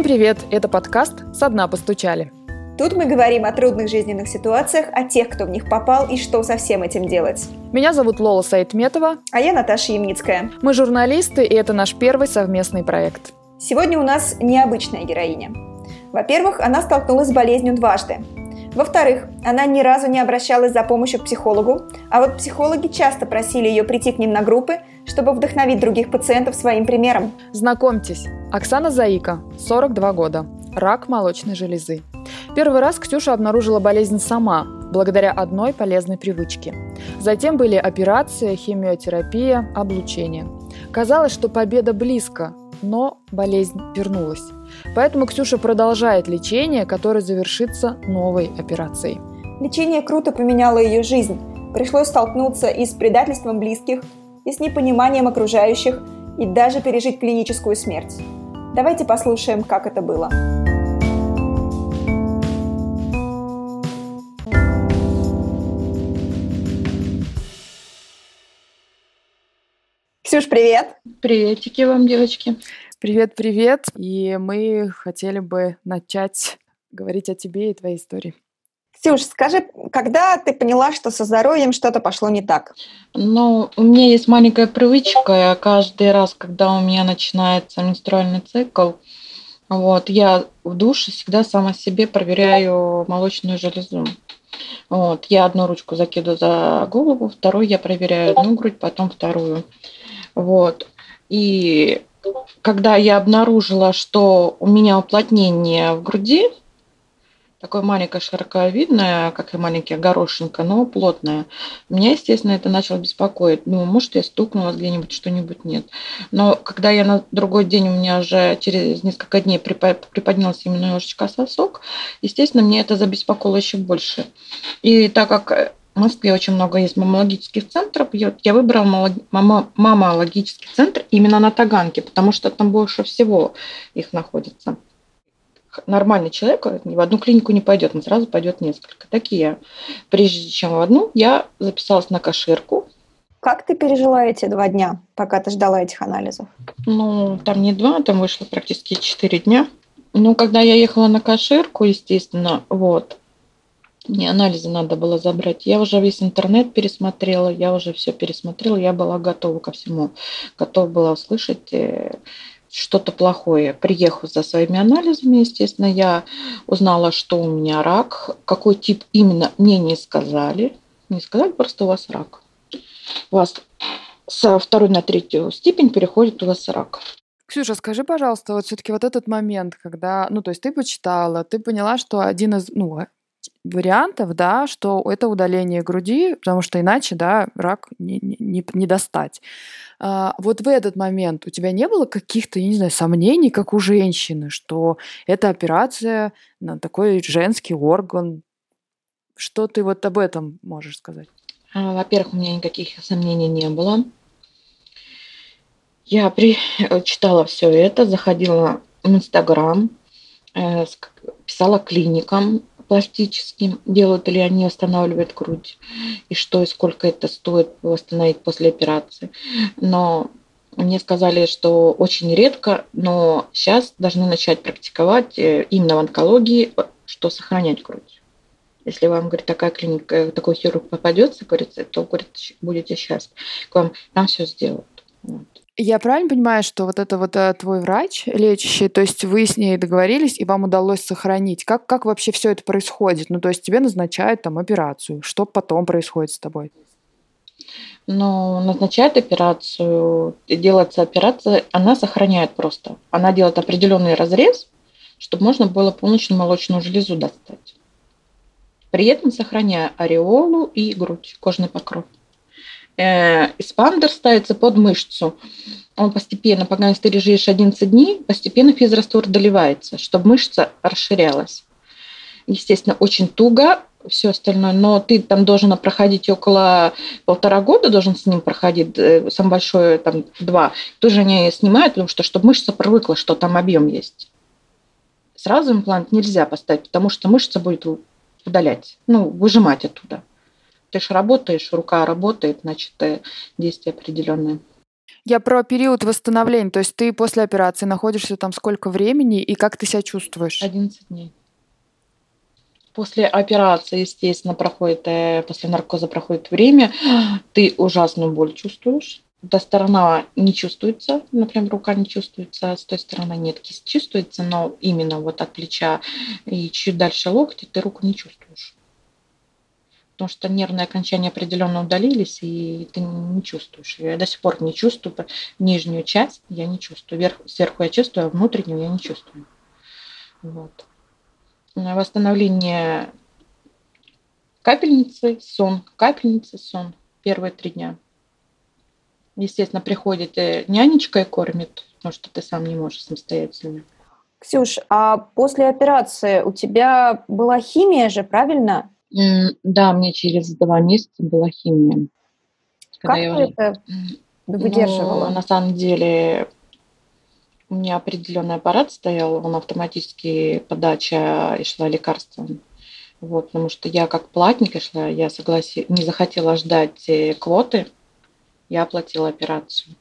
Всем привет! Это подкаст «Со дна постучали». Тут мы говорим о трудных жизненных ситуациях, о тех, кто в них попал и что со всем этим делать. Меня зовут Лола Сайтметова. А я Наташа Ямницкая. Мы журналисты, и это наш первый совместный проект. Сегодня у нас необычная героиня. Во-первых, она столкнулась с болезнью дважды. Во-вторых, она ни разу не обращалась за помощью к психологу, а вот психологи часто просили ее прийти к ним на группы, чтобы вдохновить других пациентов своим примером. Знакомьтесь, Оксана Заика, 42 года, рак молочной железы. Первый раз Ксюша обнаружила болезнь сама, благодаря одной полезной привычке. Затем были операции, химиотерапия, облучение. Казалось, что победа близко, но болезнь вернулась. Поэтому Ксюша продолжает лечение, которое завершится новой операцией. Лечение круто поменяло ее жизнь. Пришлось столкнуться и с предательством близких, и с непониманием окружающих, и даже пережить клиническую смерть. Давайте послушаем, как это было. Ксюш, привет! Приветики вам, девочки! Привет-привет! И мы хотели бы начать говорить о тебе и твоей истории. Ксюш, скажи, когда ты поняла, что со здоровьем что-то пошло не так? Ну, у меня есть маленькая привычка. Каждый раз, когда у меня начинается менструальный цикл, вот, я в душе всегда сама себе проверяю молочную железу. Вот, я одну ручку закидываю за голову, вторую я проверяю одну грудь, потом вторую. Вот. И когда я обнаружила, что у меня уплотнение в груди, такое маленькое широковидное, как и маленькая горошинка, но плотное. Меня, естественно, это начало беспокоить. Ну, может, я стукнула где-нибудь, что-нибудь нет. Но когда я на другой день, у меня уже через несколько дней приподнялся именно немножечко сосок, естественно, мне это забеспокоило еще больше. И так как в Москве очень много есть мамологических центров. Я выбрала мамологический центр именно на Таганке, потому что там больше всего их находится. Нормальный человек в одну клинику не пойдет, он сразу пойдет несколько. Такие. Прежде чем в одну, я записалась на каширку. Как ты пережила эти два дня, пока ты ждала этих анализов? Ну, там не два, там вышло практически четыре дня. Ну, когда я ехала на каширку, естественно, вот, мне анализы надо было забрать. Я уже весь интернет пересмотрела, я уже все пересмотрела, я была готова ко всему. Готова была услышать э, что-то плохое. Приехав за своими анализами, естественно, я узнала, что у меня рак. Какой тип именно, мне не сказали. Не сказали, просто у вас рак. У вас со второй на третью степень переходит у вас рак. Ксюша, скажи, пожалуйста, вот все-таки вот этот момент, когда, ну, то есть ты почитала, ты поняла, что один из, ну, вариантов, да, что это удаление груди, потому что иначе, да, рак не, не, не достать. А, вот в этот момент у тебя не было каких-то, я не знаю, сомнений, как у женщины, что эта операция на такой женский орган? Что ты вот об этом можешь сказать? А, во-первых, у меня никаких сомнений не было. Я при... Э, читала все это, заходила в Инстаграм, э, писала клиникам, пластическим, делают ли они восстанавливают грудь, и что и сколько это стоит восстановить после операции. Но мне сказали, что очень редко, но сейчас должны начать практиковать э, именно в онкологии, что сохранять грудь. Если вам, говорит, такая клиника, такой хирург попадется, говорится, то, говорит, будете счастливы. К вам там все сделают. Вот. Я правильно понимаю, что вот это вот э, твой врач лечащий, то есть вы с ней договорились, и вам удалось сохранить? Как, как вообще все это происходит? Ну, то есть тебе назначают там операцию. Что потом происходит с тобой? Ну, назначает операцию, делается операция, она сохраняет просто. Она делает определенный разрез, чтобы можно было полностью молочную железу достать. При этом сохраняя ореолу и грудь, кожный покров эспандер ставится под мышцу. Он постепенно, пока ты лежишь 11 дней, постепенно физраствор доливается, чтобы мышца расширялась. Естественно, очень туго все остальное, но ты там должен проходить около полтора года, должен с ним проходить, э, самое большое там два. Тоже они снимают, потому что чтобы мышца привыкла, что там объем есть. Сразу имплант нельзя поставить, потому что мышца будет удалять, ну, выжимать оттуда. Ты же работаешь, рука работает, значит, э, действие определенное. Я про период восстановления. То есть ты после операции находишься там сколько времени и как ты себя чувствуешь? 11 дней. После операции, естественно, проходит, э, после наркоза проходит время, ты ужасную боль чувствуешь. Эта сторона не чувствуется, например, рука не чувствуется, с той стороны нет, кисть чувствуется, но именно вот от плеча и чуть дальше локти ты руку не чувствуешь. Потому что нервные окончания определенно удалились, и ты не чувствуешь. Я до сих пор не чувствую нижнюю часть, я не чувствую. Вверх, сверху я чувствую, а внутреннюю я не чувствую. Вот. Восстановление капельницы, сон, капельницы, сон. Первые три дня. Естественно, приходит э, нянечка и кормит, потому что ты сам не можешь самостоятельно. Ксюш, а после операции у тебя была химия же, правильно? Да, мне через два месяца была химия. Как ты я... это выдерживала? Ну, на самом деле у меня определенный аппарат стоял, он автоматически подача и шла лекарством. Вот, потому что я как платник шла, я согласи... не захотела ждать э, квоты, я оплатила операцию.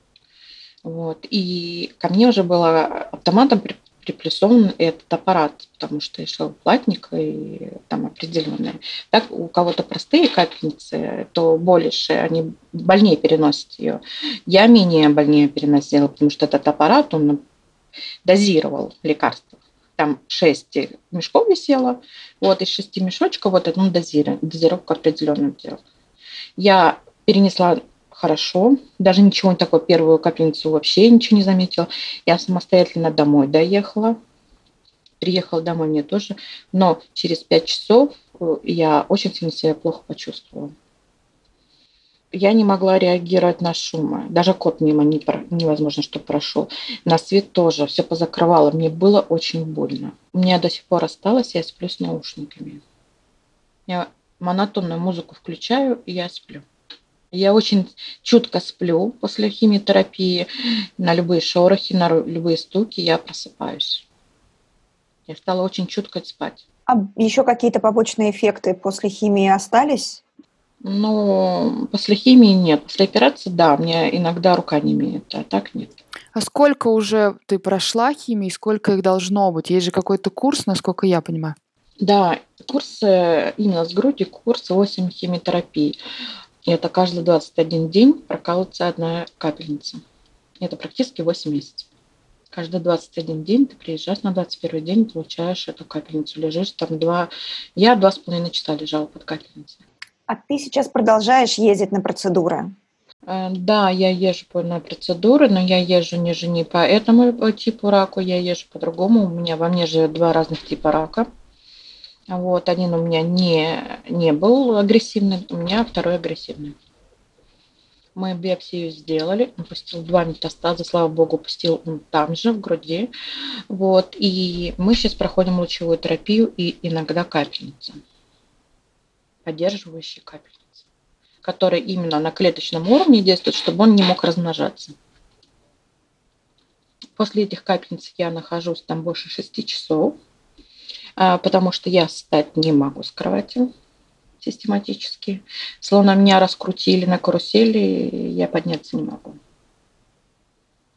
Вот. И ко мне уже было автоматом приплюсован этот аппарат, потому что я шел платник и там определенные. Так у кого-то простые капельницы, то больше, они больнее переносят ее. Я менее больнее переносила, потому что этот аппарат, он дозировал лекарства. Там шесть мешков висело, вот из шести мешочков вот одну дозировку определенную делал. Я перенесла хорошо, даже ничего не такое, первую капельницу вообще ничего не заметила. Я самостоятельно домой доехала, приехала домой мне тоже, но через пять часов э, я очень сильно себя плохо почувствовала я не могла реагировать на шумы. Даже кот мимо не, невозможно, что прошел. На свет тоже. Все позакрывало. Мне было очень больно. У меня до сих пор осталось, я сплю с наушниками. Я монотонную музыку включаю, и я сплю. Я очень чутко сплю после химиотерапии. На любые шорохи, на любые стуки я просыпаюсь. Я стала очень чутко спать. А еще какие-то побочные эффекты после химии остались? Ну, после химии нет. После операции, да, мне иногда рука не имеет, а так нет. А сколько уже ты прошла химии, сколько их должно быть? Есть же какой-то курс, насколько я понимаю. Да, курс именно с груди, курс 8 химиотерапии. И это каждый 21 день прокалывается одна капельница. Это практически 8 месяцев. Каждый 21 день ты приезжаешь на 21 день, получаешь эту капельницу, лежишь там два... Я два с половиной часа лежала под капельницей. А ты сейчас продолжаешь ездить на процедуры? Э, да, я езжу на процедуры, но я езжу не, не по этому типу раку, я езжу по-другому. У меня во мне же два разных типа рака. Вот, один у меня не, не был агрессивный, у меня второй агрессивный. Мы биопсию сделали, он пустил два метастаза, слава богу, пустил он там же, в груди. Вот, и мы сейчас проходим лучевую терапию и иногда капельницу поддерживающие капельницы, которые именно на клеточном уровне действуют, чтобы он не мог размножаться. После этих капельниц я нахожусь там больше 6 часов, потому что я встать не могу с кровати систематически. Словно меня раскрутили на карусели, я подняться не могу.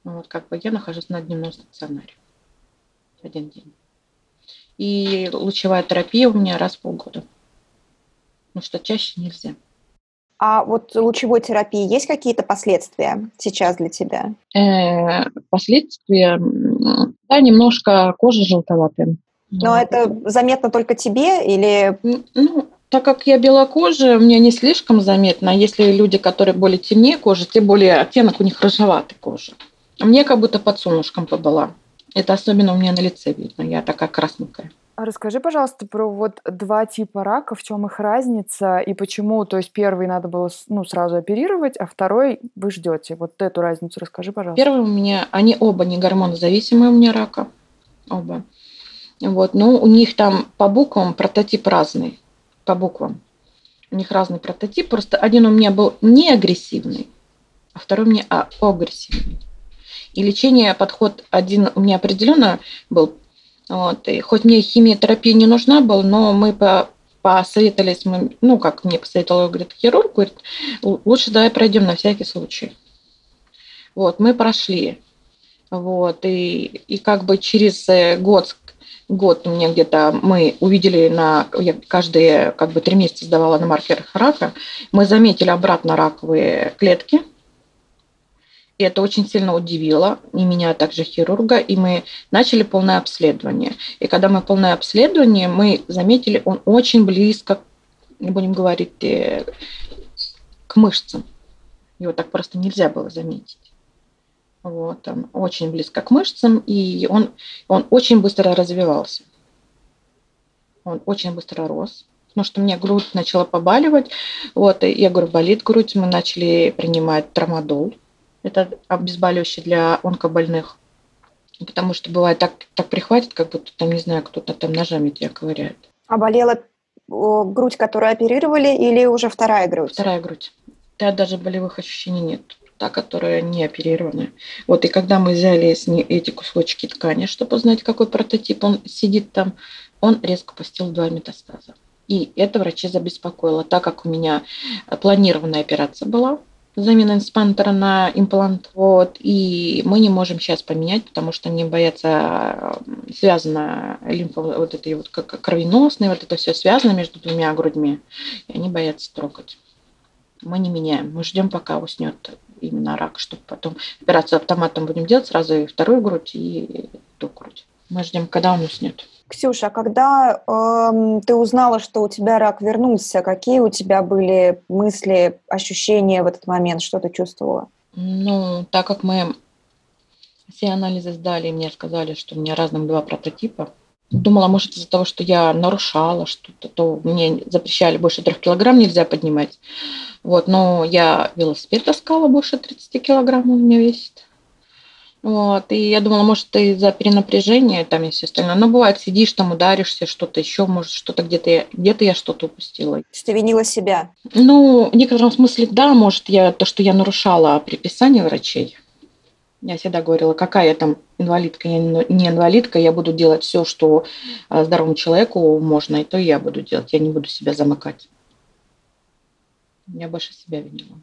Ну вот как бы я нахожусь на дневном стационаре один день. И лучевая терапия у меня раз в полгода но что чаще нельзя. А вот лучевой терапии есть какие-то последствия сейчас для тебя? Э, последствия, да, немножко кожа желтоватая. Но это заметно только тебе или? Ну, так как я белокожая, мне не слишком заметно. А если люди, которые более темнее кожи, тем более оттенок у них рыжеватый кожа. Мне как будто под солнышком побыла. Это особенно у меня на лице видно. Я такая красненькая. А расскажи, пожалуйста, про вот два типа рака, в чем их разница и почему, то есть первый надо было ну, сразу оперировать, а второй вы ждете. Вот эту разницу расскажи, пожалуйста. Первый у меня, они оба не гормонозависимые у меня рака, оба. Вот, но у них там по буквам прототип разный, по буквам. У них разный прототип, просто один у меня был не агрессивный, а второй у меня а, агрессивный. И лечение, подход один у меня определенно был вот. И хоть мне химиотерапия не нужна была, но мы по посоветовались, мы, ну, как мне посоветовал, говорит, хирург, говорит, лучше давай пройдем на всякий случай. Вот, мы прошли. Вот, и, и как бы через э, год, год меня где-то мы увидели на, я каждые как бы три месяца сдавала на маркерах рака, мы заметили обратно раковые клетки, и это очень сильно удивило и меня, а также хирурга, и мы начали полное обследование. И когда мы полное обследование, мы заметили, он очень близко, не будем говорить, э, к мышцам. Его так просто нельзя было заметить. Вот, он очень близко к мышцам, и он, он очень быстро развивался. Он очень быстро рос, потому что меня грудь начала побаливать. Вот, и я говорю, болит грудь, мы начали принимать трамадол. Это обезболивающее для онкобольных. Потому что бывает так, так прихватит, как будто там, не знаю, кто-то там ножами тебя ковыряет. А болела грудь, которую оперировали, или уже вторая грудь? Вторая грудь. Да, даже болевых ощущений нет. Та, которая не оперированная. Вот, и когда мы взяли с ней эти кусочки ткани, чтобы узнать, какой прототип он сидит там, он резко пустил два метастаза. И это врачи забеспокоило, так как у меня планированная операция была, замена инспантера на имплант. Вот, и мы не можем сейчас поменять, потому что они боятся, связано лимфа, вот этой вот как кровеносной, вот это все связано между двумя грудьми, и они боятся трогать. Мы не меняем, мы ждем, пока уснет именно рак, чтобы потом операцию автоматом будем делать сразу и вторую грудь, и ту грудь. Мы ждем, когда он уснет. Ксюша, а когда э, ты узнала, что у тебя рак вернулся, какие у тебя были мысли, ощущения в этот момент, что ты чувствовала? Ну, так как мы все анализы сдали, мне сказали, что у меня разных два прототипа. Думала, может, из-за того, что я нарушала что-то, то мне запрещали больше трех килограмм нельзя поднимать. Вот, но я велосипед таскала больше 30 килограмм у меня весит. Вот, и я думала, может, из-за перенапряжения там и все остальное. Но бывает, сидишь там, ударишься, что-то еще, может, что-то где-то я, где-то я что-то упустила. Ты винила себя? Ну, в некотором смысле, да, может, я то, что я нарушала предписание врачей. Я всегда говорила, какая я там инвалидка, я не инвалидка, я буду делать все, что а, здоровому человеку можно, и то я буду делать. Я не буду себя замыкать. Я больше себя винила.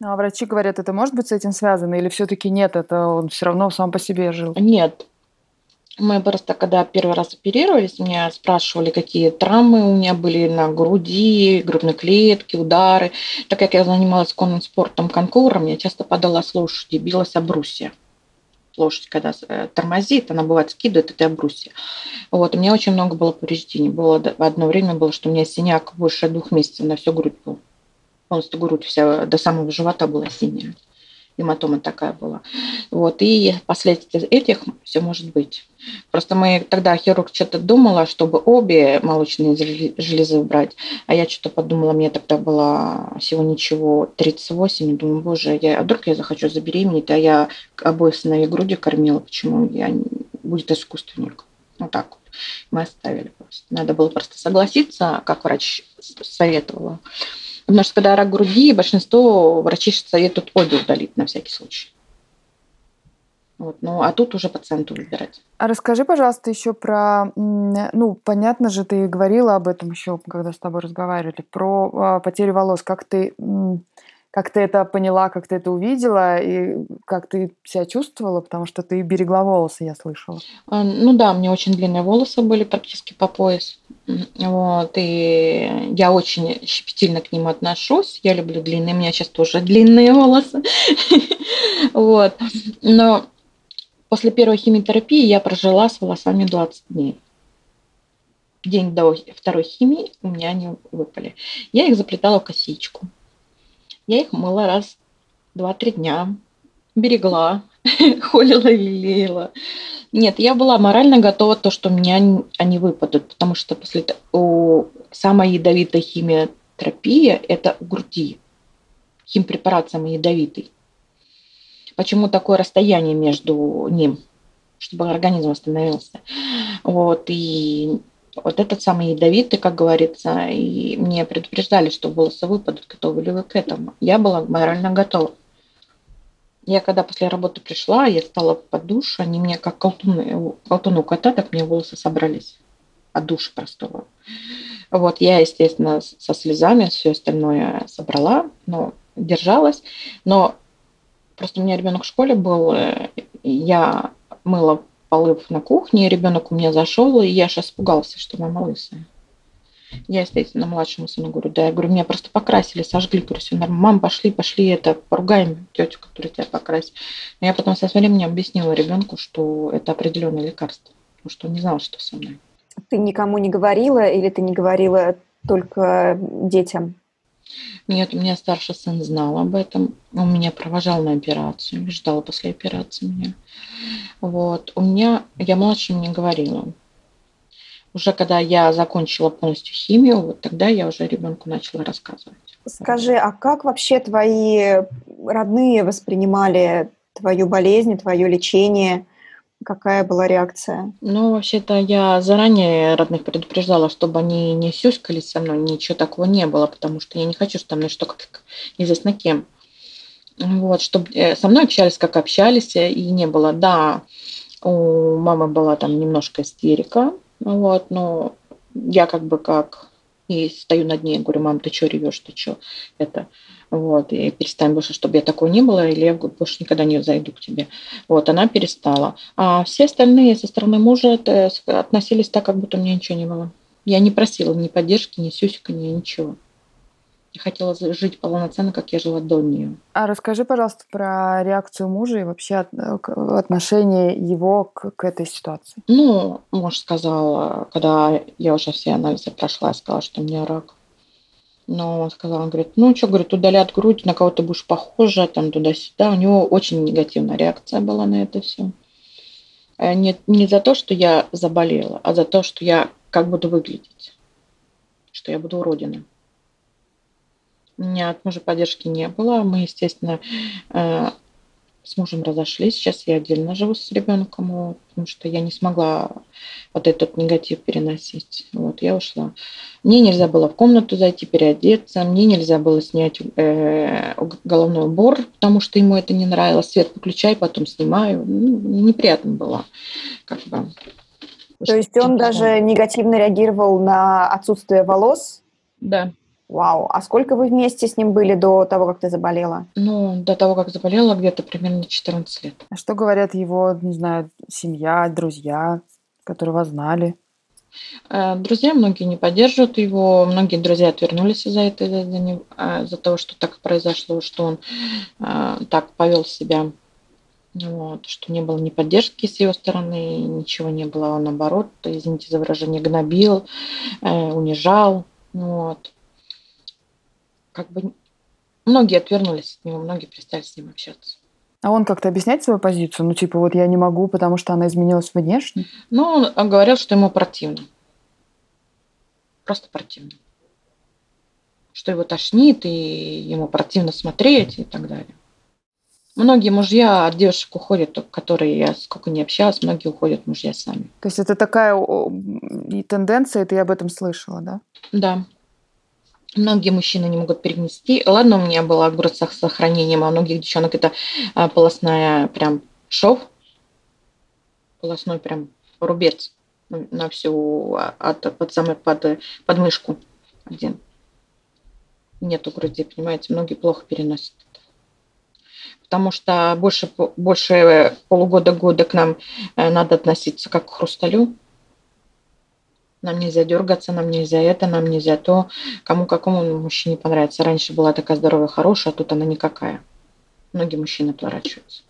Ну, а врачи говорят, это может быть с этим связано, или все-таки нет, это он все равно сам по себе жил? Нет. Мы просто, когда первый раз оперировались, меня спрашивали, какие травмы у меня были на груди, грудной клетке, удары. Так как я занималась конным спортом конкуром, я часто падала с лошади, билась об брусья лошадь, когда э, тормозит, она бывает скидывает это брусья. Вот, у меня очень много было повреждений. Было одно время было, что у меня синяк больше двух месяцев на всю грудь был полностью грудь вся до самого живота была синяя. Гематома такая была. Вот. И последствия этих все может быть. Просто мы тогда хирург что-то думала, чтобы обе молочные железы убрать. А я что-то подумала, мне тогда было всего ничего 38. И думаю, боже, я, а вдруг я захочу забеременеть, а я обоих сыновей груди кормила. Почему я будет искусственник? Вот так вот. Мы оставили просто. Надо было просто согласиться, как врач советовала. Потому что когда рак груди, большинство врачей советуют обе удалить на всякий случай. Вот, ну, а тут уже пациенту выбирать. А расскажи, пожалуйста, еще про, ну, понятно же, ты говорила об этом еще, когда с тобой разговаривали, про а, потерю волос. Как ты как ты это поняла, как ты это увидела и как ты себя чувствовала, потому что ты берегла волосы, я слышала. А, ну да, у меня очень длинные волосы были практически по пояс. Вот, и я очень щепетильно к ним отношусь. Я люблю длинные, у меня сейчас тоже длинные волосы. Вот. Но после первой химиотерапии я прожила с волосами 20 дней. День до второй химии у меня они выпали. Я их заплетала в косичку. Я их мыла раз два-три дня, берегла, холила и лелеяла. Нет, я была морально готова то, что меня они выпадут, потому что после у самая ядовитая химиотерапия – это у груди. Химпрепарат самый ядовитый. Почему такое расстояние между ним? Чтобы организм восстановился. Вот, и вот этот самый ядовитый, как говорится, и мне предупреждали, что волосы выпадут, готовы ли вы к этому. Я была морально готова. Я когда после работы пришла, я стала под душ, они мне как колтуны, колтуну кота, так мне волосы собрались от душа простого. Вот я, естественно, со слезами все остальное собрала, но держалась. Но Просто у меня ребенок в школе был, э, я мыла полы на кухне, ребенок у меня зашел, и я сейчас испугался, что мама лысая. Я, естественно, младшему сыну говорю, да, я говорю, меня просто покрасили, сожгли, говорю, все нормально, мам, пошли, пошли, это, поругаем тетю, которая тебя покрасит. Но я потом со временем объяснила ребенку, что это определенное лекарство, потому что он не знал, что со мной. Ты никому не говорила или ты не говорила только детям? Нет, у меня старший сын знал об этом. Он меня провожал на операцию, ждал после операции меня. Вот. У меня, я младшим не говорила. Уже когда я закончила полностью химию, вот тогда я уже ребенку начала рассказывать. Скажи, а как вообще твои родные воспринимали твою болезнь, твое лечение? Какая была реакция? Ну, вообще-то я заранее родных предупреждала, чтобы они не сюськались со мной, ничего такого не было, потому что я не хочу, чтобы там что как неизвестно кем. Вот, чтобы э, со мной общались, как общались, и не было. Да, у мамы была там немножко истерика, вот, но я как бы как и стою над ней, говорю, мам, ты что ревешь, ты что? Это, вот, и перестань больше, чтобы я такой не было, или я больше никогда не зайду к тебе. Вот, она перестала. А все остальные со стороны мужа относились так, как будто у меня ничего не было. Я не просила ни поддержки, ни сюсика, ни ничего. Я хотела жить полноценно, как я жила до нее. А расскажи, пожалуйста, про реакцию мужа и вообще э, отношение его к, к этой ситуации. Ну, муж сказал, когда я уже все анализы прошла, сказала, что у меня рак. Но он сказал, он говорит, ну что, говорит, удалят грудь, на кого ты будешь похожа, там туда-сюда. У него очень негативная реакция была на это все. Э, не, не за то, что я заболела, а за то, что я как буду выглядеть. Что я буду уродина. Меня от мужа поддержки не было. Мы, естественно, э, с мужем разошлись. Сейчас я отдельно живу с ребенком, потому что я не смогла вот этот негатив переносить. Вот, я ушла. Мне нельзя было в комнату зайти, переодеться. Мне нельзя было снять э, головной убор, потому что ему это не нравилось. Свет выключай, потом снимаю. Ну, неприятно было. Как бы. То есть он даже негативно реагировал на отсутствие волос? Да. Вау. А сколько вы вместе с ним были до того, как ты заболела? Ну, до того, как заболела, где-то примерно 14 лет. А что говорят его, не знаю, семья, друзья, которые вас знали? Э, друзья многие не поддерживают его, многие друзья отвернулись из-за этого, из-за, э, из-за того, что так произошло, что он э, так повел себя, вот, что не было ни поддержки с его стороны, ничего не было, он наоборот, извините за выражение, гнобил, унижал, вот как бы многие отвернулись от него, многие перестали с ним общаться. А он как-то объясняет свою позицию? Ну, типа, вот я не могу, потому что она изменилась внешне? Ну, он говорил, что ему противно. Просто противно. Что его тошнит, и ему противно смотреть и так далее. Многие мужья от девушек уходят, которые я сколько не общалась, многие уходят мужья сами. То есть это такая и тенденция, ты об этом слышала, да? Да. Многие мужчины не могут перенести. Ладно, у меня была огурец с сохранением, а у многих девчонок это а, полостная прям шов, полостной прям рубец на всю а, от, под самой под подмышку, где нету груди, понимаете, многие плохо переносят это. Потому что больше, больше полугода-года к нам э, надо относиться как к хрусталю, нам нельзя дергаться, нам нельзя это, нам нельзя то. Кому какому мужчине понравится. Раньше была такая здоровая, хорошая, а тут она никакая. Многие мужчины отворачиваются.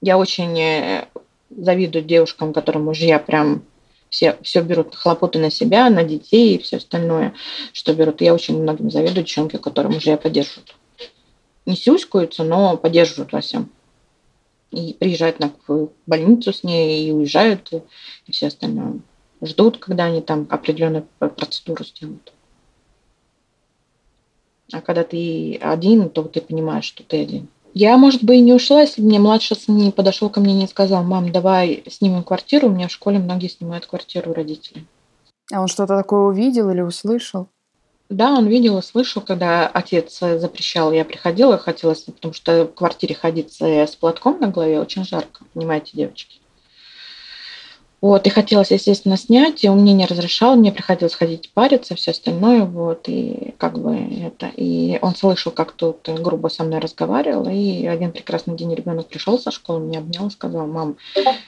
Я очень э, завидую девушкам, которым мужья прям все, все берут хлопоты на себя, на детей и все остальное, что берут. Я очень многим завидую девчонки, которые мужья поддерживают. Не сюськаются, но поддерживают во всем. И приезжают на, больницу с ней, и уезжают, и, и все остальное ждут, когда они там определенную процедуру сделают. А когда ты один, то ты понимаешь, что ты один. Я, может быть, и не ушла, если бы мне младший сын не подошел ко мне и не сказал, мам, давай снимем квартиру. У меня в школе многие снимают квартиру родители. А он что-то такое увидел или услышал? Да, он видел и слышал, когда отец запрещал. Я приходила, хотела, потому что в квартире ходить с платком на голове очень жарко, понимаете, девочки. Вот, и хотелось, естественно, снять, и он мне не разрешал, мне приходилось ходить париться, все остальное, вот, и как бы это, и он слышал, как тут грубо со мной разговаривал, и один прекрасный день ребенок пришел со школы, меня обнял, сказал, мам,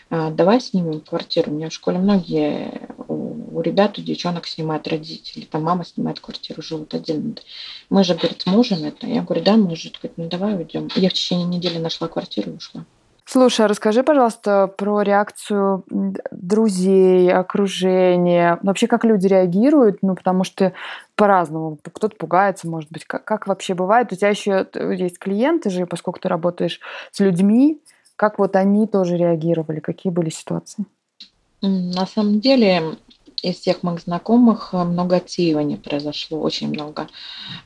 а, давай снимем квартиру, у меня в школе многие, у, ребят, у девчонок снимают родители, там мама снимает квартиру, живут отдельно. Мы же, говорит, с мужем это, я говорю, да, может, говорит, ну давай уйдем. Я в течение недели нашла квартиру и ушла. Слушай, а расскажи, пожалуйста, про реакцию друзей, окружения. Вообще, как люди реагируют? Ну, потому что по-разному. Кто-то пугается, может быть. Как, как вообще бывает? У тебя еще есть клиенты же, поскольку ты работаешь с людьми. Как вот они тоже реагировали? Какие были ситуации? На самом деле, из всех моих знакомых э, много отсеивания произошло, очень много.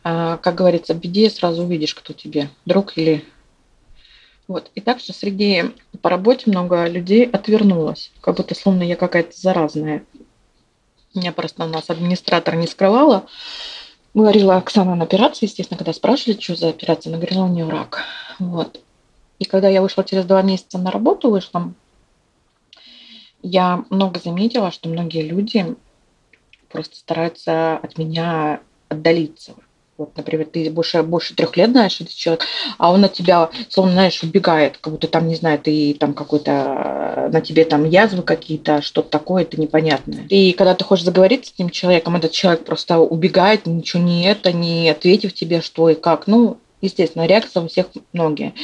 А, как говорится, беде сразу увидишь, кто тебе, друг или вот. И также среди по работе много людей отвернулось, как будто словно я какая-то заразная. Меня просто у нас администратор не скрывала. Говорила Оксана на операции, естественно, когда спрашивали, что за операция, она говорила, у нее рак. Вот. И когда я вышла через два месяца на работу, вышла, я много заметила, что многие люди просто стараются от меня отдалиться. Вот, например, ты больше, больше трех лет знаешь этот человек, а он от тебя, словно, знаешь, убегает, как будто там, не знаю, ты там какой-то, на тебе там язвы какие-то, что-то такое, это непонятное. И когда ты хочешь заговорить с этим человеком, этот человек просто убегает, ничего не это, не ответив тебе, что и как. Ну, естественно, реакция у всех многие.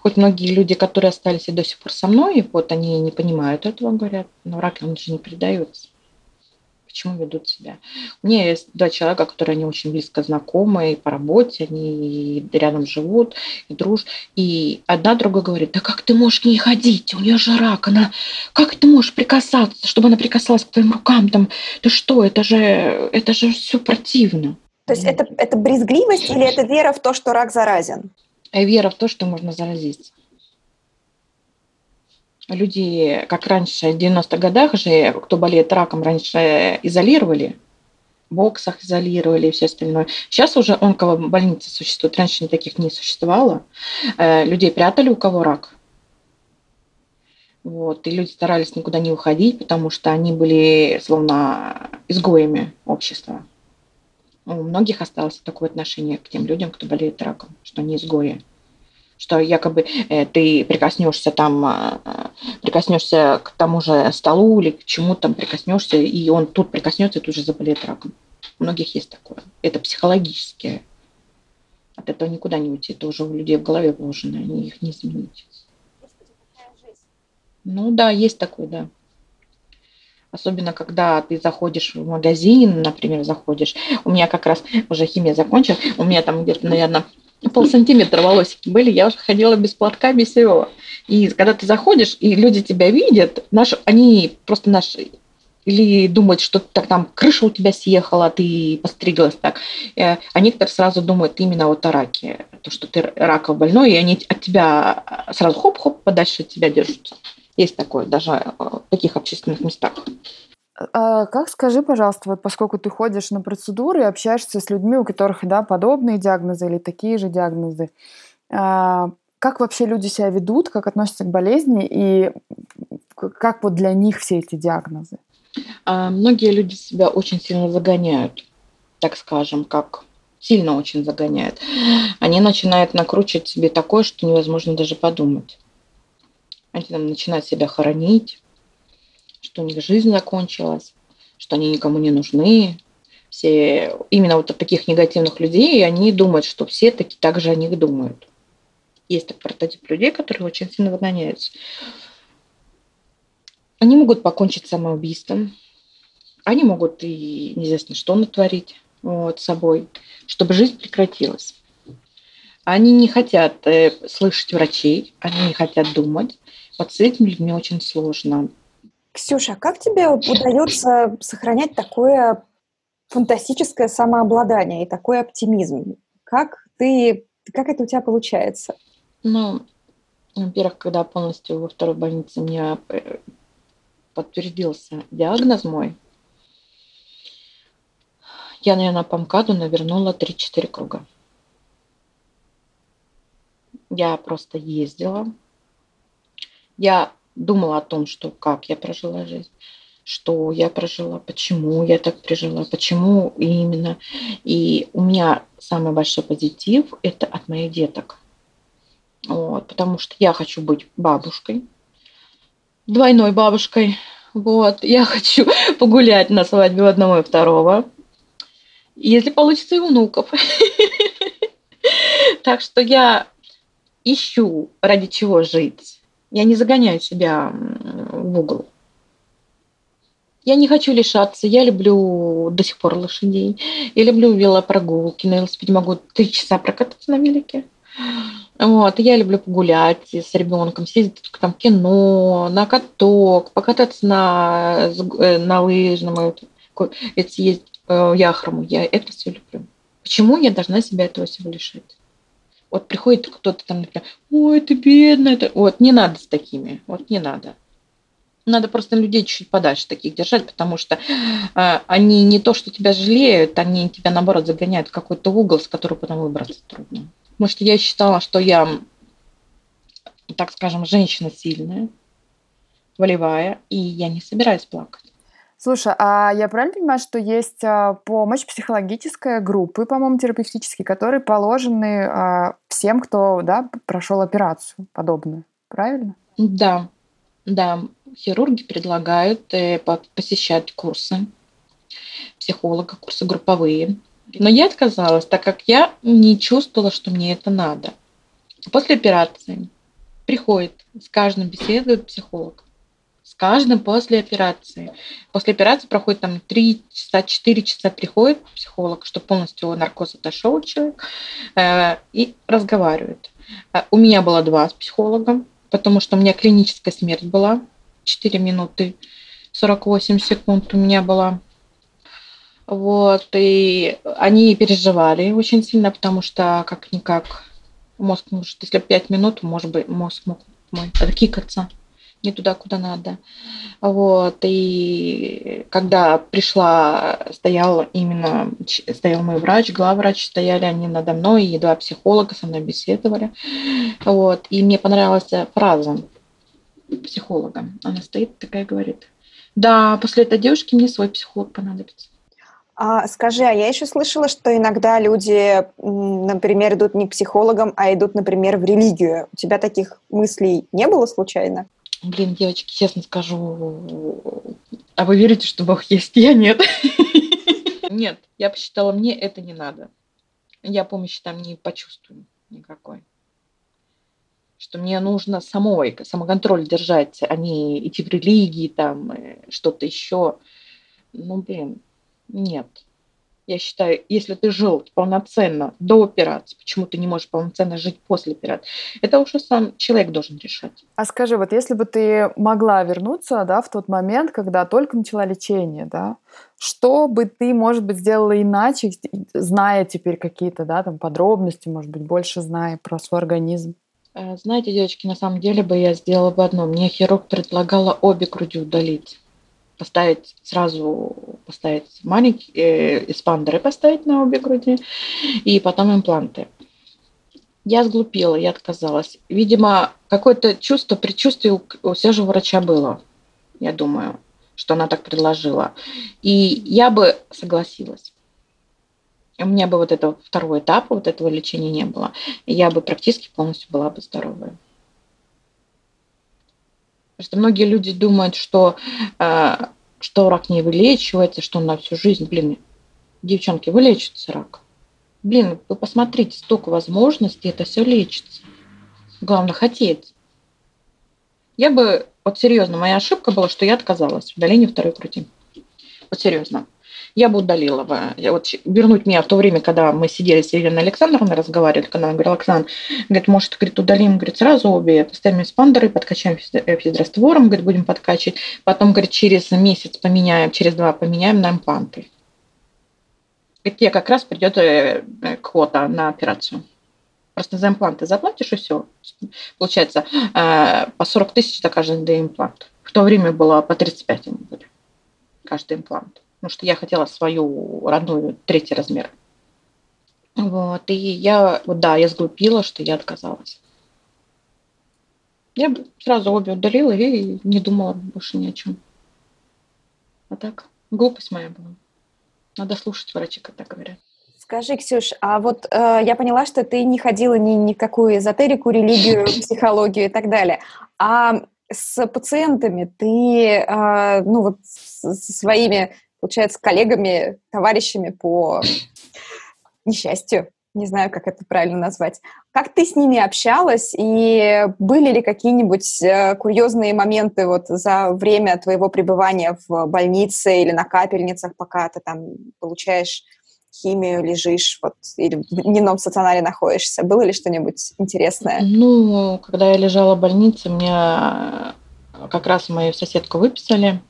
Хоть многие люди, которые остались и до сих пор со мной, вот они не понимают этого, говорят, но рак, он же не передается почему ведут себя. У меня есть два человека, которые они очень близко знакомы и по работе, они рядом живут, и дружат. И одна другая говорит, да как ты можешь к ней ходить? У нее же рак, она... Как ты можешь прикасаться, чтобы она прикасалась к твоим рукам? Там, ты что, это же, это же все противно. То есть это, это брезгливость или это вера в то, что рак заразен? Вера в то, что можно заразиться люди, как раньше, в 90-х годах же, кто болеет раком, раньше изолировали, в боксах изолировали и все остальное. Сейчас уже онкобольницы существуют, раньше таких не существовало. Э, людей прятали, у кого рак. Вот, и люди старались никуда не уходить, потому что они были словно изгоями общества. У многих осталось такое отношение к тем людям, кто болеет раком, что они изгои что якобы э, ты прикоснешься там, э, прикоснешься к тому же столу или к чему там прикоснешься, и он тут прикоснется и тут же заболеет раком. У многих есть такое. Это психологическое. От этого никуда не уйти. Это уже у людей в голове вложено, они их не изменить. Ну да, есть такое, да. Особенно, когда ты заходишь в магазин, например, заходишь. У меня как раз уже химия закончилась. У меня там где-то, наверное, пол сантиметра волосики были, я уже ходила без платка, без всего. И когда ты заходишь, и люди тебя видят, наш, они просто наши или думают, что так там крыша у тебя съехала, ты постриглась так. Э, а некоторые сразу думают именно вот о раке, то, что ты раков больной, и они от тебя сразу хоп-хоп подальше от тебя держатся. Есть такое даже э, в таких общественных местах. А как, скажи, пожалуйста, вот поскольку ты ходишь на процедуры и общаешься с людьми, у которых, да, подобные диагнозы или такие же диагнозы, а, как вообще люди себя ведут, как относятся к болезни и как вот для них все эти диагнозы? А, многие люди себя очень сильно загоняют, так скажем, как сильно очень загоняют. Они начинают накручивать себе такое, что невозможно даже подумать. Они там начинают себя хоронить, что у них жизнь закончилась, что они никому не нужны. Все именно вот от таких негативных людей, они думают, что все таки так же о них думают. Есть такой прототип людей, которые очень сильно выгоняются. Они могут покончить самоубийством. Они могут и неизвестно что натворить вот, собой, чтобы жизнь прекратилась. Они не хотят э, слышать врачей, они не хотят думать. Вот с этими людьми очень сложно. Ксюша, как тебе удается сохранять такое фантастическое самообладание и такой оптимизм? Как ты, как это у тебя получается? Ну, во-первых, когда полностью во второй больнице мне э, подтвердился диагноз мой, я, наверное, по МКАДу навернула 3-4 круга. Я просто ездила. Я думала о том, что как я прожила жизнь, что я прожила, почему я так прожила, почему именно. И у меня самый большой позитив – это от моих деток. Вот, потому что я хочу быть бабушкой, двойной бабушкой. Вот, я хочу погулять на свадьбе одного и второго. Если получится, и внуков. Так что я ищу, ради чего жить. Я не загоняю себя в угол. Я не хочу лишаться. Я люблю до сих пор лошадей. Я люблю велопрогулки. На велосипеде могу три часа прокататься на велике. Вот, я люблю погулять с ребенком, съездить там, в кино, на каток, покататься на, э, на лыжном, съездить э, яхрому. Я это все люблю. Почему я должна себя этого всего лишить? Вот приходит кто-то там, например, ой, ты бедная. Это... Вот, не надо с такими, вот не надо. Надо просто людей чуть-чуть подальше таких держать, потому что э, они не то, что тебя жалеют, они тебя, наоборот, загоняют в какой-то угол, с которого потом выбраться трудно. Потому что я считала, что я, так скажем, женщина сильная, волевая, и я не собираюсь плакать. Слушай, а я правильно понимаю, что есть а, помощь психологическая группы, по-моему, терапевтические, которые положены а, всем, кто да, прошел операцию подобную, правильно? Да, да. Хирурги предлагают э, посещать курсы психолога, курсы групповые. Но я отказалась, так как я не чувствовала, что мне это надо. После операции приходит, с каждым беседует психолог с каждым после операции. После операции проходит там 3 часа, 4 часа приходит психолог, что полностью наркоз отошел человек, э, и разговаривает. Э, у меня было два с психологом, потому что у меня клиническая смерть была. 4 минуты 48 секунд у меня была. Вот, и они переживали очень сильно, потому что как-никак мозг может, если 5 минут, может быть, мозг мог мой откикаться не туда, куда надо. Вот. И когда пришла, стоял именно, стоял мой врач, главврач, стояли они надо мной, и два психолога со мной беседовали. Вот. И мне понравилась фраза психолога. Она стоит такая говорит, да, после этой девушки мне свой психолог понадобится. А, скажи, а я еще слышала, что иногда люди, например, идут не к психологам, а идут, например, в религию. У тебя таких мыслей не было случайно? Блин, девочки, честно скажу, а вы верите, что Бог есть? Я нет. Нет, я посчитала, мне это не надо. Я помощи там не почувствую никакой. Что мне нужно самой, самоконтроль держать, а не идти в религии, там, э, что-то еще. Ну, блин, нет. Я считаю, если ты жил полноценно до операции, почему ты не можешь полноценно жить после операции, это уже сам человек должен решать. А скажи, вот если бы ты могла вернуться, да, в тот момент, когда только начала лечение, да, что бы ты, может быть, сделала иначе, зная теперь какие-то, да, там подробности, может быть, больше зная про свой организм? Э, знаете, девочки, на самом деле бы я сделала бы одно. Мне хирург предлагала обе груди удалить поставить сразу поставить маленькие э, эспандеры поставить на обе груди и потом импланты. Я сглупила, я отказалась. Видимо, какое-то чувство, предчувствие у, у все же врача было, я думаю, что она так предложила. И я бы согласилась. У меня бы вот этого второго этапа, вот этого лечения не было. я бы практически полностью была бы здоровая. Что многие люди думают, что, э, что рак не вылечивается, что он на всю жизнь. Блин, девчонки, вылечится рак. Блин, вы посмотрите, столько возможностей, это все лечится. Главное хотеть. Я бы, вот серьезно, моя ошибка была, что я отказалась в удалении второй груди. Вот серьезно я бы удалила бы. Я вот вернуть меня в то время, когда мы сидели с Еленой Александровной, разговаривали, когда она говорила, Оксана, говорит, может, говорит, удалим, говорит, сразу обе, поставим эспандеры, подкачаем э, физраствором, говорит, будем подкачивать, потом, говорит, через месяц поменяем, через два поменяем на импланты. Говорит, тебе как раз придет э, э, квота на операцию. Просто за импланты заплатишь, и все. Получается, по 40 тысяч за каждый имплант. В то время было по 35 они были. Каждый имплант потому что я хотела свою родную третий размер. Вот, и я, вот да, я сглупила, что я отказалась. Я сразу обе удалила и не думала больше ни о чем. А так, глупость моя была. Надо слушать врачей, когда говорят. Скажи, Ксюш, а вот э, я поняла, что ты не ходила ни никакую эзотерику, религию, психологию и так далее. А с пациентами ты, э, ну вот со своими, получается, коллегами, товарищами по несчастью, не знаю, как это правильно назвать. Как ты с ними общалась, и были ли какие-нибудь э, курьезные моменты вот за время твоего пребывания в больнице или на капельницах, пока ты там получаешь химию, лежишь, вот, или в дневном стационаре находишься? Было ли что-нибудь интересное? Ну, когда я лежала в больнице, меня как раз мою соседку выписали.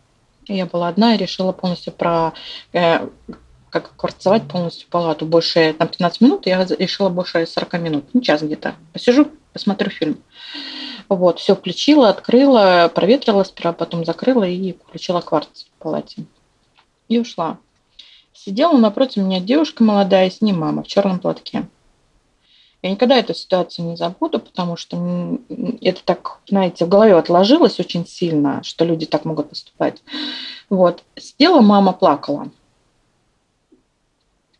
Я была одна и решила полностью про э, как кварцевать полностью палату. Больше там 15 минут, я решила больше 40 минут, ну, час где-то. Посижу, посмотрю фильм. Вот, все включила, открыла, проветрила сперва, потом закрыла и включила кварц в палате. И ушла. Сидела напротив меня девушка молодая, с ней мама в черном платке. Я никогда эту ситуацию не забуду, потому что это так, знаете, в голове отложилось очень сильно, что люди так могут поступать. Вот. Сидела мама, плакала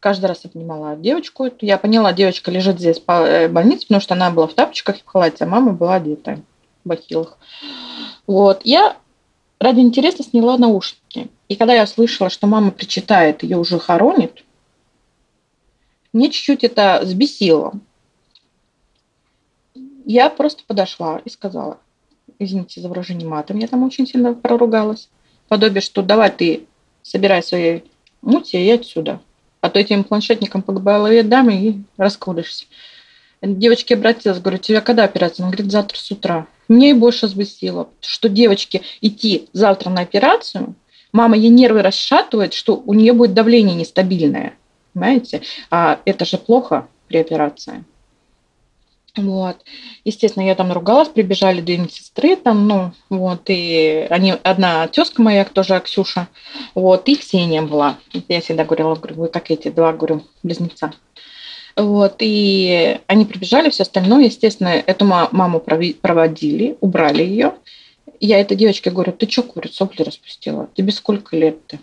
каждый раз обнимала девочку. Я поняла, девочка лежит здесь в э, больнице, потому что она была в тапочках и в халате, а мама была одета в бахилах. Вот. Я ради интереса сняла наушники. И когда я слышала, что мама причитает, ее уже хоронит, мне чуть-чуть это сбесило. Я просто подошла и сказала, извините за выражение матом, я там очень сильно проругалась. Подобие, что давай ты собирай свои мути и отсюда а то этим планшетником по голове дам и раскудишься. Девочке обратилась, говорю, тебя когда операция? Она говорит, завтра с утра. Мне и больше взбесило, что девочке идти завтра на операцию, мама ей нервы расшатывает, что у нее будет давление нестабильное. Понимаете? А это же плохо при операции. Вот. Естественно, я там ругалась, прибежали две медсестры там, ну, вот, и они, одна тезка моя, тоже Ксюша, вот, и Ксения была. Я всегда говорила, говорю, вы как эти два, говорю, близнеца. Вот, и они прибежали, все остальное, естественно, эту маму проводили, убрали ее. Я этой девочке говорю, ты что, говорю, сопли распустила? Тебе сколько лет-то?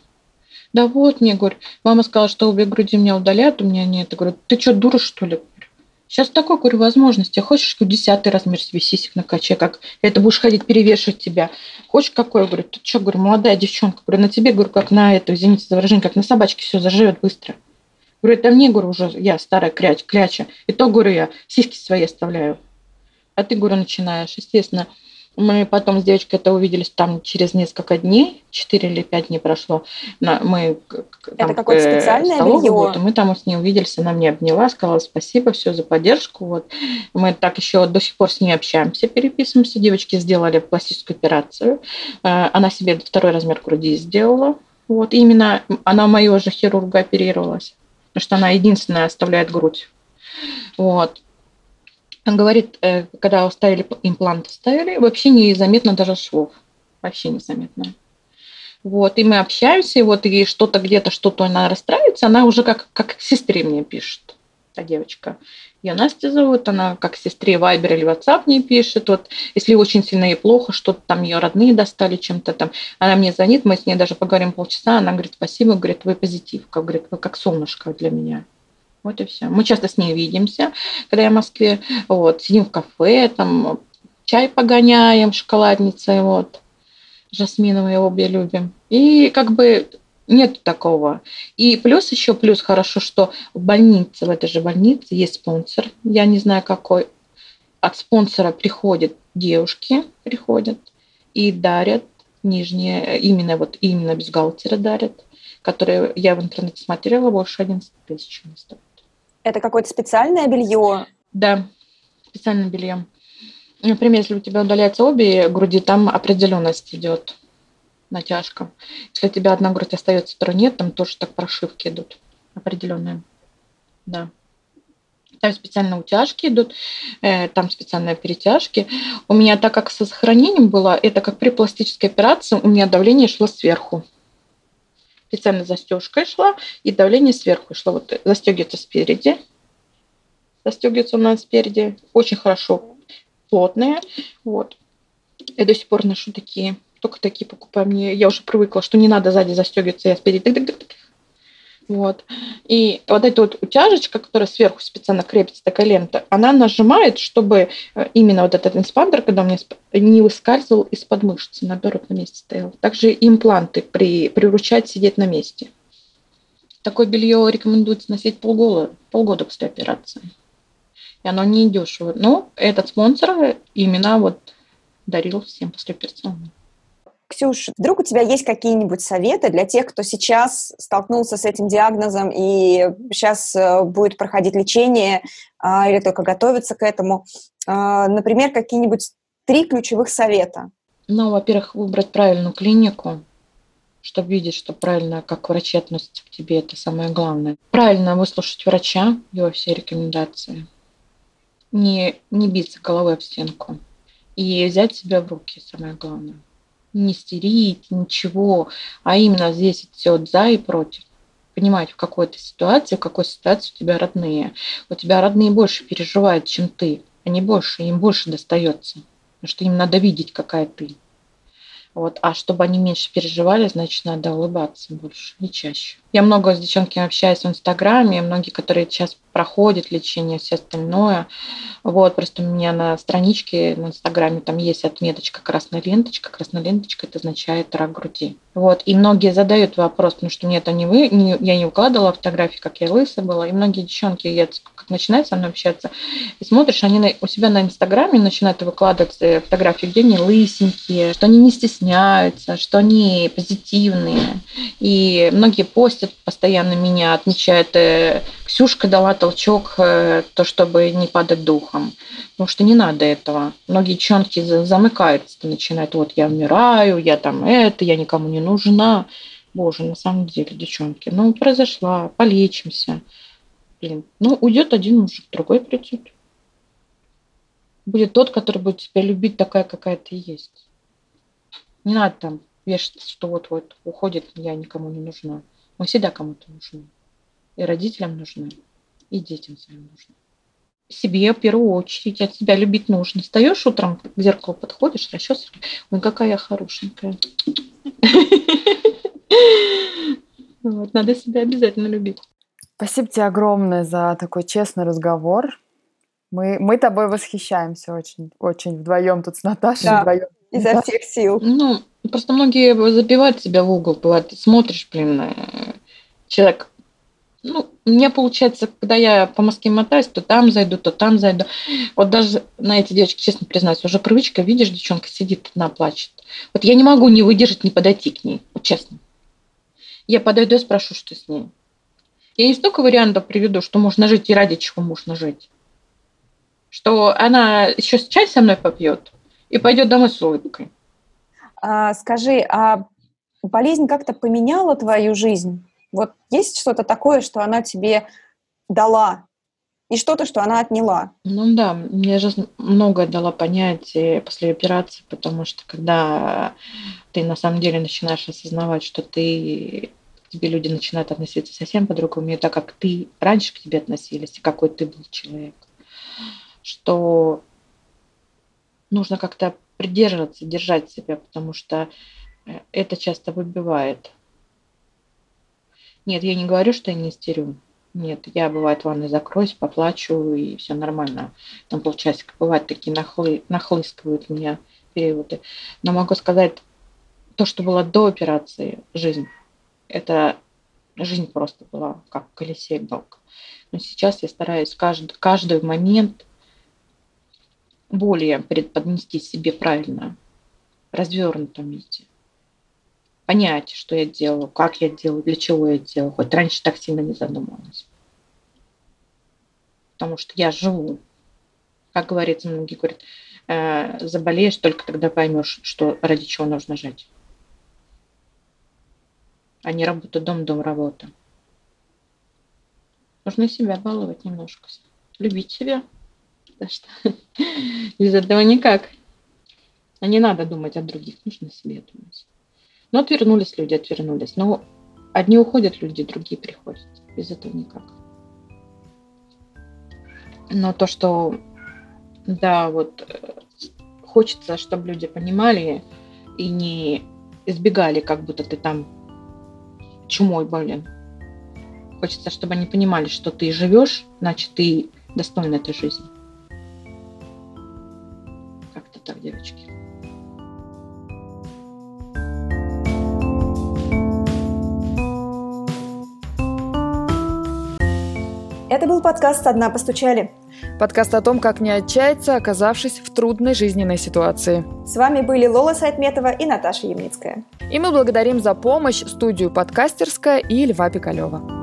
Да вот, мне, говорю, мама сказала, что обе груди меня удалят, у меня нет. Я говорю, ты что, дура, что ли? Сейчас такой, говорю, возможности. Хочешь, говорю, десятый размер себе сисек накачай, как это будешь ходить перевешивать тебя. Хочешь какой? Говорю, ты что, говорю, молодая девчонка. Говорю, на тебе, говорю, как на это, извините за выражение, как на собачке все заживет быстро. Говорю, это мне, говорю, уже я старая кляч, кляча. И то, говорю, я сиськи свои оставляю. А ты, говорю, начинаешь. Естественно, мы потом с девочкой это увиделись там через несколько дней, 4 или 5 дней прошло. Мы там, это какое-то специальное столовую, белье? Вот, мы там с ней увиделись, она мне обняла, сказала спасибо, все за поддержку. Вот. Мы так еще до сих пор с ней общаемся, переписываемся. Девочки сделали пластическую операцию. Э, она себе второй размер груди сделала. Вот. Именно она моего же хирурга оперировалась, потому что она единственная оставляет грудь. Вот. Он говорит, э, когда ставили имплант, ставили, вообще незаметно даже швов. Вообще незаметно. Вот, и мы общаемся, и вот и что-то где-то, что-то она расстраивается, она уже как, как сестре мне пишет, та девочка. Ее Настя зовут, она как сестре Вайбер или WhatsApp мне пишет. Вот если очень сильно и плохо, что-то там ее родные достали чем-то там, она мне звонит, мы с ней даже поговорим полчаса, она говорит, спасибо, говорит, вы позитивка, говорит, вы как солнышко для меня. Вот и все. Мы часто с ней видимся, когда я в Москве. Вот, сидим в кафе, там чай погоняем, шоколадницей, вот. Жасминовые обе любим. И как бы нет такого. И плюс еще плюс хорошо, что в больнице, в этой же больнице есть спонсор, я не знаю какой. От спонсора приходят девушки, приходят и дарят нижние, именно вот именно бюстгальтера дарят, которые я в интернете смотрела, больше 11 тысяч не стоит. Это какое-то специальное белье? Да, специальное белье. Например, если у тебя удаляются обе груди, там определенность идет натяжка. Если у тебя одна грудь остается, второй нет, там тоже так прошивки идут определенные. Да. Там специальные утяжки идут, э, там специальные перетяжки. У меня, так как со сохранением было, это как при пластической операции, у меня давление шло сверху специально застежкой шла, и давление сверху шло. Вот застегивается спереди, застегивается у нас спереди, очень хорошо плотные, вот. Я до сих пор ношу такие, только такие покупаю. Мне, я уже привыкла, что не надо сзади застегиваться, я спереди. Тык -тык -тык. Вот. И вот эта вот утяжечка, которая сверху специально крепится, такая лента, она нажимает, чтобы э, именно вот этот инспандер, когда у меня не выскальзывал из-под мышцы, наоборот, на месте стоял. Также импланты при, приручать сидеть на месте. Такое белье рекомендуется носить полгода, полгода после операции. И оно не дешево. Но этот спонсор именно вот дарил всем после операционного. Ксюш, вдруг у тебя есть какие-нибудь советы для тех, кто сейчас столкнулся с этим диагнозом и сейчас э, будет проходить лечение а, или только готовится к этому? А, например, какие-нибудь три ключевых совета? Ну, во-первых, выбрать правильную клинику, чтобы видеть, что правильно, как врачи относятся к тебе, это самое главное. Правильно выслушать врача, его все рекомендации. Не, не биться головой об стенку. И взять себя в руки, самое главное. Не стерить, ничего, а именно здесь все за и против. Понимать, в какой то ситуации, в какой ситуации у тебя родные. У тебя родные больше переживают, чем ты. Они больше, им больше достается. Потому что им надо видеть, какая ты. Вот. А чтобы они меньше переживали, значит, надо улыбаться больше и чаще. Я много с девчонками общаюсь в Инстаграме, многие, которые сейчас проходят лечение, все остальное. Вот, просто у меня на страничке на Инстаграме там есть отметочка красная ленточка. Красная ленточка это означает рак груди. Вот, и многие задают вопрос, потому что мне это не вы, не, я не укладывала фотографии, как я лысая была, и многие девчонки, я, начинают со мной общаться, и смотришь, они на, у себя на Инстаграме начинают выкладывать э, фотографии, где они лысенькие, что они не стесняются, что они позитивные, и многие постят постоянно меня, отмечают, э, Ксюшка дала толчок, э, то, чтобы не падать духом. Потому что не надо этого. Многие девчонки замыкаются, начинают, вот я умираю, я там это, я никому не нужна. Боже, на самом деле, девчонки, ну, произошла, полечимся. Блин, ну, уйдет один мужик, другой придет. Будет тот, который будет тебя любить такая, какая ты есть. Не надо там вешаться, что вот-вот уходит, я никому не нужна. Мы всегда кому-то нужны. И родителям нужны, и детям своим нужны. Себе в первую очередь от себя любить нужно. Встаешь утром, к зеркалу подходишь, расчесываешь. Ой, какая я хорошенькая. Вот, надо себя обязательно любить. Спасибо тебе огромное за такой честный разговор. Мы, мы тобой восхищаемся очень, очень вдвоем тут с Наташей. Да, вдвоем. изо всех сил. Ну, Просто многие забивают себя в угол, бывает, ты смотришь, блин, э, человек ну, мне получается, когда я по Москве мотаюсь, то там зайду, то там зайду. Вот даже на эти девочки, честно признаюсь, уже привычка, видишь, девчонка сидит, одна плачет. Вот я не могу не выдержать, не подойти к ней, вот честно. Я подойду и спрошу, что с ней. Я не столько вариантов приведу, что можно жить и ради чего можно жить. Что она еще чай со мной попьет и пойдет домой с улыбкой. А, скажи, а болезнь как-то поменяла твою жизнь? Вот есть что-то такое, что она тебе дала, и что-то, что она отняла? Ну да, мне жизнь многое дала понять после операции, потому что когда ты на самом деле начинаешь осознавать, что ты тебе люди начинают относиться совсем по-другому, и так как ты раньше к тебе относились, и какой ты был человек, что нужно как-то придерживаться, держать себя, потому что э, это часто выбивает. Нет, я не говорю, что я не истерю. Нет, я, бывает, в ванной закроюсь, поплачу, и все нормально. Там полчасика. Бывают такие нахлы, нахлыскивают меня периоды. Но могу сказать, то, что было до операции, жизнь, это жизнь просто была как в колесе иголка. Но сейчас я стараюсь каждый, каждый момент более преподнести себе правильно, в развернутом виде. Понять, что я делаю, как я делаю, для чего я делаю. Хоть раньше так сильно не задумывалась. Потому что я живу. Как говорится, многие говорят, э, заболеешь, только тогда поймешь, что ради чего нужно жить. А не работа, дом, дом, работа. Нужно себя баловать немножко. Любить себя потому что без этого никак. А не надо думать о других, нужно о себе думать. Но ну, отвернулись люди, отвернулись. Но одни уходят люди, другие приходят. Без этого никак. Но то, что, да, вот хочется, чтобы люди понимали и не избегали, как будто ты там чумой болен. Хочется, чтобы они понимали, что ты живешь, значит, ты достоин этой жизни. Как-то так, девочки. Это был подкаст «Одна постучали». Подкаст о том, как не отчаяться, оказавшись в трудной жизненной ситуации. С вами были Лола Сайтметова и Наташа Ямницкая. И мы благодарим за помощь студию «Подкастерская» и Льва Пикалева.